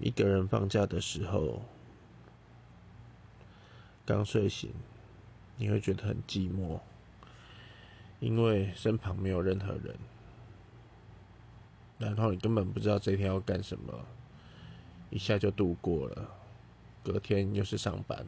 一个人放假的时候刚睡醒你会觉得很寂寞因为身旁没有任何人然后你根本不知道这一天要干什么一下就度过了隔天又是上班。